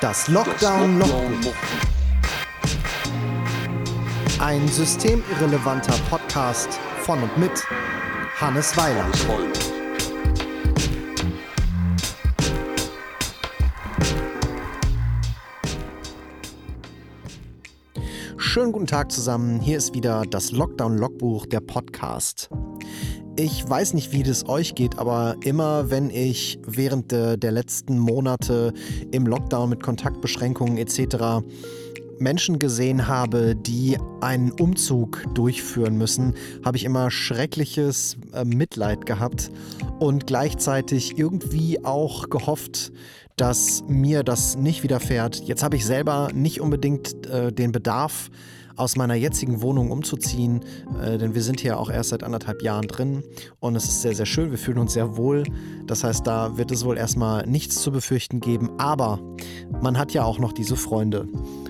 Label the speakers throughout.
Speaker 1: Das Lockdown Logbuch. Ein systemirrelevanter Podcast von und mit Hannes Weiland. Schönen guten Tag zusammen. Hier ist wieder das Lockdown Logbuch, der Podcast. Ich weiß nicht, wie das euch geht, aber immer wenn ich während de, der letzten Monate im Lockdown mit Kontaktbeschränkungen etc. Menschen gesehen habe, die einen Umzug durchführen müssen, habe ich immer schreckliches äh, Mitleid gehabt und gleichzeitig irgendwie auch gehofft, dass mir das nicht widerfährt. Jetzt habe ich selber nicht unbedingt äh, den Bedarf, aus meiner jetzigen Wohnung umzuziehen, äh, denn wir sind hier auch erst seit anderthalb Jahren drin und es ist sehr, sehr schön. Wir fühlen uns sehr wohl. Das heißt, da wird es wohl erstmal nichts zu befürchten geben, aber man hat ja auch noch diese Freunde.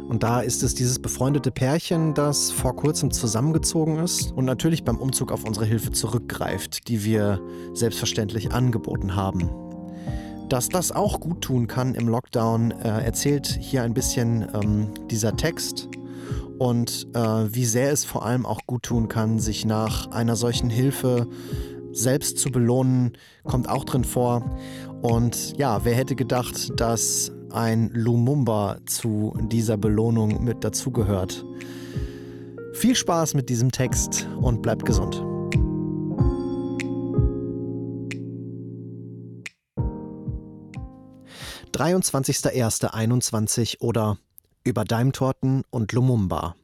Speaker 1: Und da ist es dieses befreundete Pärchen, das vor kurzem zusammengezogen ist und natürlich beim Umzug auf unsere Hilfe zurückgreift, die wir selbstverständlich angeboten haben. Dass das auch gut tun kann im Lockdown, äh, erzählt hier ein bisschen ähm, dieser Text und äh, wie sehr es vor allem auch gut tun kann, sich nach einer solchen Hilfe selbst zu belohnen, kommt auch drin vor. Und ja, wer hätte gedacht, dass ein Lumumba zu dieser Belohnung mit dazugehört? Viel Spaß mit diesem Text und bleibt gesund. »23.01.21 oder über Daimtorten und Lumumba.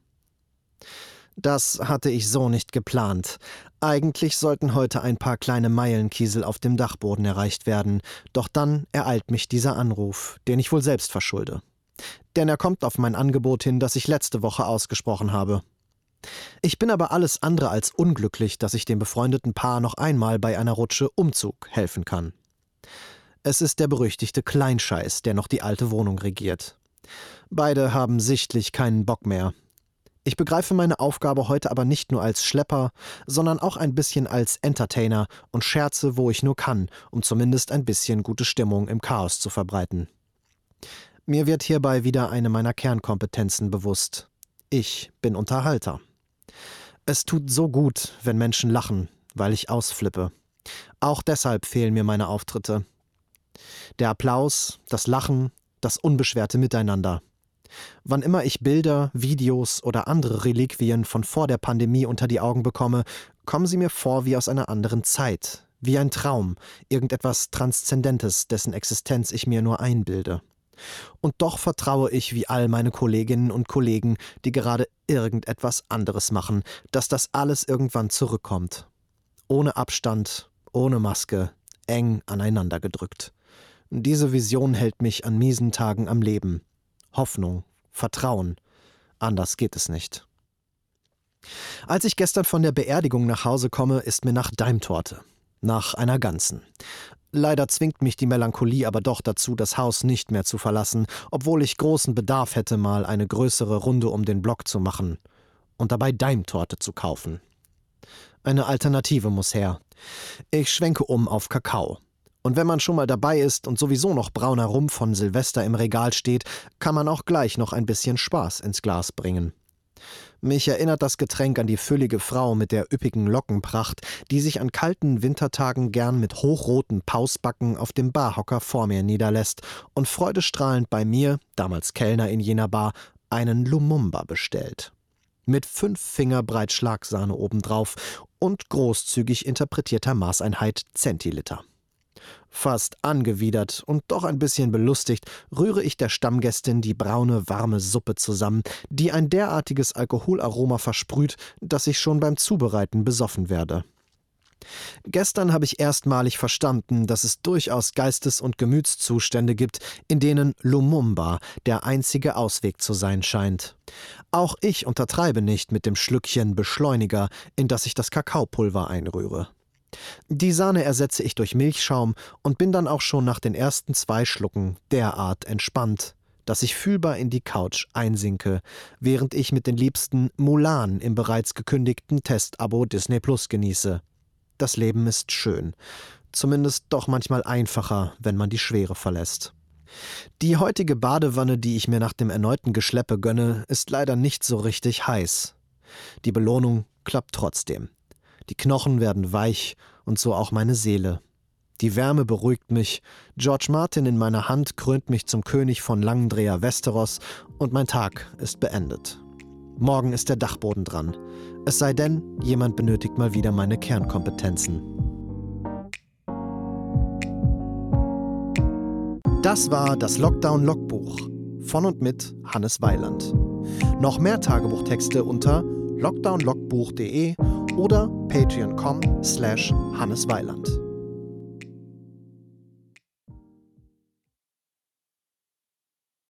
Speaker 1: Das hatte ich so nicht geplant. Eigentlich sollten heute ein paar kleine Meilenkiesel auf dem Dachboden erreicht werden, doch dann ereilt mich dieser Anruf, den ich wohl selbst verschulde. Denn er kommt auf mein Angebot hin, das ich letzte Woche ausgesprochen habe. Ich bin aber alles andere als unglücklich, dass ich dem befreundeten Paar noch einmal bei einer Rutsche Umzug helfen kann. Es ist der berüchtigte Kleinscheiß, der noch die alte Wohnung regiert. Beide haben sichtlich keinen Bock mehr. Ich begreife meine Aufgabe heute aber nicht nur als Schlepper, sondern auch ein bisschen als Entertainer und scherze, wo ich nur kann, um zumindest ein bisschen gute Stimmung im Chaos zu verbreiten. Mir wird hierbei wieder eine meiner Kernkompetenzen bewusst. Ich bin Unterhalter. Es tut so gut, wenn Menschen lachen, weil ich ausflippe. Auch deshalb fehlen mir meine Auftritte. Der Applaus, das Lachen, das unbeschwerte Miteinander. Wann immer ich Bilder, Videos oder andere Reliquien von vor der Pandemie unter die Augen bekomme, kommen sie mir vor wie aus einer anderen Zeit, wie ein Traum, irgendetwas Transzendentes, dessen Existenz ich mir nur einbilde. Und doch vertraue ich wie all meine Kolleginnen und Kollegen, die gerade irgendetwas anderes machen, dass das alles irgendwann zurückkommt. Ohne Abstand, ohne Maske, eng aneinander gedrückt. Diese Vision hält mich an miesen Tagen am Leben. Hoffnung, Vertrauen. Anders geht es nicht. Als ich gestern von der Beerdigung nach Hause komme, ist mir nach Daimtorte. Nach einer ganzen. Leider zwingt mich die Melancholie aber doch dazu, das Haus nicht mehr zu verlassen, obwohl ich großen Bedarf hätte, mal eine größere Runde um den Block zu machen und dabei Daimtorte zu kaufen. Eine Alternative muss her. Ich schwenke um auf Kakao. Und wenn man schon mal dabei ist und sowieso noch brauner Rum von Silvester im Regal steht, kann man auch gleich noch ein bisschen Spaß ins Glas bringen. Mich erinnert das Getränk an die füllige Frau mit der üppigen Lockenpracht, die sich an kalten Wintertagen gern mit hochroten Pausbacken auf dem Barhocker vor mir niederlässt und freudestrahlend bei mir, damals Kellner in jener Bar, einen Lumumba bestellt. Mit fünf Finger breit Schlagsahne obendrauf und großzügig interpretierter Maßeinheit Zentiliter. Fast angewidert und doch ein bisschen belustigt rühre ich der Stammgästin die braune, warme Suppe zusammen, die ein derartiges Alkoholaroma versprüht, dass ich schon beim Zubereiten besoffen werde. Gestern habe ich erstmalig verstanden, dass es durchaus Geistes- und Gemütszustände gibt, in denen Lumumba der einzige Ausweg zu sein scheint. Auch ich untertreibe nicht mit dem Schlückchen Beschleuniger, in das ich das Kakaopulver einrühre. Die Sahne ersetze ich durch Milchschaum und bin dann auch schon nach den ersten zwei Schlucken derart entspannt, dass ich fühlbar in die Couch einsinke, während ich mit den Liebsten Mulan im bereits gekündigten Testabo Disney Plus genieße. Das Leben ist schön, zumindest doch manchmal einfacher, wenn man die Schwere verlässt. Die heutige Badewanne, die ich mir nach dem erneuten Geschleppe gönne, ist leider nicht so richtig heiß. Die Belohnung klappt trotzdem. Die Knochen werden weich und so auch meine Seele. Die Wärme beruhigt mich, George Martin in meiner Hand krönt mich zum König von Langendreher Westeros und mein Tag ist beendet. Morgen ist der Dachboden dran. Es sei denn, jemand benötigt mal wieder meine Kernkompetenzen. Das war das Lockdown-Logbuch von und mit Hannes Weiland. Noch mehr Tagebuchtexte unter lockdownlogbuch.de oder patreon.com slash hannesweiland.